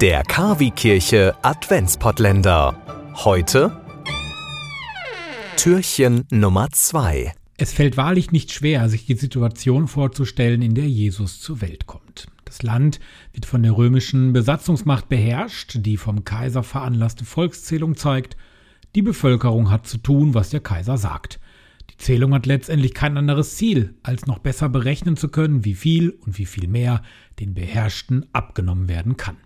Der Kavi-Kirche Adventspottländer. Heute Türchen Nummer 2. Es fällt wahrlich nicht schwer, sich die Situation vorzustellen, in der Jesus zur Welt kommt. Das Land wird von der römischen Besatzungsmacht beherrscht, die vom Kaiser veranlasste Volkszählung zeigt, die Bevölkerung hat zu tun, was der Kaiser sagt. Die Zählung hat letztendlich kein anderes Ziel, als noch besser berechnen zu können, wie viel und wie viel mehr den Beherrschten abgenommen werden kann.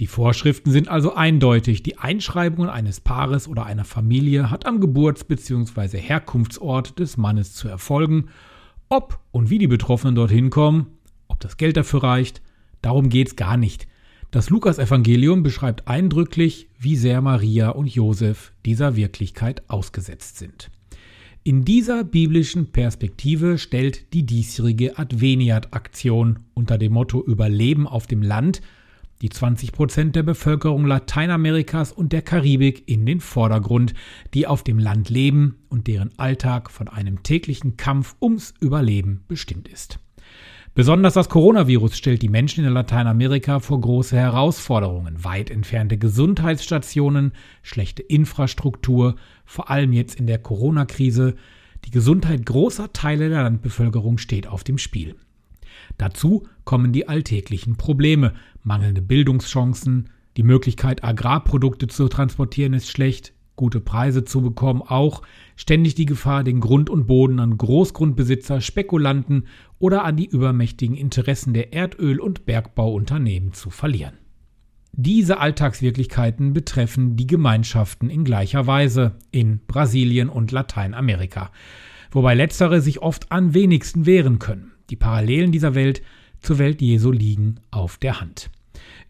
Die Vorschriften sind also eindeutig. Die Einschreibung eines Paares oder einer Familie hat am Geburts- bzw. Herkunftsort des Mannes zu erfolgen. Ob und wie die Betroffenen dorthin kommen, ob das Geld dafür reicht, darum geht's gar nicht. Das Lukasevangelium beschreibt eindrücklich, wie sehr Maria und Josef dieser Wirklichkeit ausgesetzt sind. In dieser biblischen Perspektive stellt die diesjährige Adveniat-Aktion unter dem Motto Überleben auf dem Land die 20 Prozent der Bevölkerung Lateinamerikas und der Karibik in den Vordergrund, die auf dem Land leben und deren Alltag von einem täglichen Kampf ums Überleben bestimmt ist. Besonders das Coronavirus stellt die Menschen in Lateinamerika vor große Herausforderungen. Weit entfernte Gesundheitsstationen, schlechte Infrastruktur, vor allem jetzt in der Corona-Krise. Die Gesundheit großer Teile der Landbevölkerung steht auf dem Spiel. Dazu kommen die alltäglichen Probleme. Mangelnde Bildungschancen, die Möglichkeit, Agrarprodukte zu transportieren, ist schlecht, gute Preise zu bekommen auch, ständig die Gefahr, den Grund und Boden an Großgrundbesitzer, Spekulanten oder an die übermächtigen Interessen der Erdöl- und Bergbauunternehmen zu verlieren. Diese Alltagswirklichkeiten betreffen die Gemeinschaften in gleicher Weise in Brasilien und Lateinamerika, wobei letztere sich oft am wenigsten wehren können. Die Parallelen dieser Welt zur Welt Jesu liegen auf der Hand.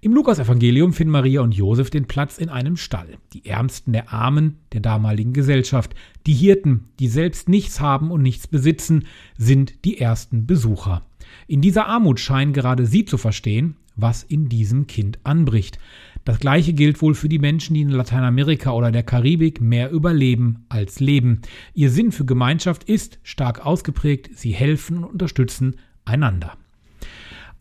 Im Lukasevangelium finden Maria und Josef den Platz in einem Stall. Die Ärmsten der Armen der damaligen Gesellschaft, die Hirten, die selbst nichts haben und nichts besitzen, sind die ersten Besucher. In dieser Armut scheinen gerade sie zu verstehen, was in diesem Kind anbricht. Das gleiche gilt wohl für die Menschen, die in Lateinamerika oder der Karibik mehr überleben als leben. Ihr Sinn für Gemeinschaft ist stark ausgeprägt, sie helfen und unterstützen einander.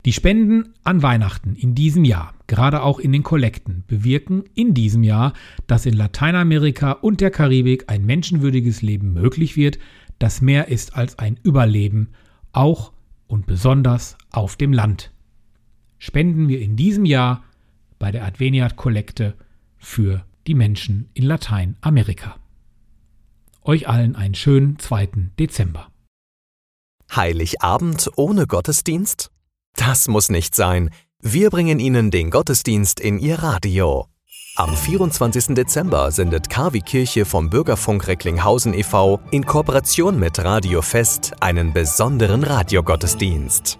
Die Spenden an Weihnachten in diesem Jahr, gerade auch in den Kollekten, bewirken in diesem Jahr, dass in Lateinamerika und der Karibik ein menschenwürdiges Leben möglich wird, das mehr ist als ein Überleben, auch und besonders auf dem Land. Spenden wir in diesem Jahr bei der Adveniat-Kollekte für die Menschen in Lateinamerika. Euch allen einen schönen 2. Dezember. Heiligabend ohne Gottesdienst? Das muss nicht sein. Wir bringen Ihnen den Gottesdienst in Ihr Radio. Am 24. Dezember sendet KW Kirche vom Bürgerfunk Recklinghausen e.V. in Kooperation mit Radio Fest einen besonderen Radiogottesdienst.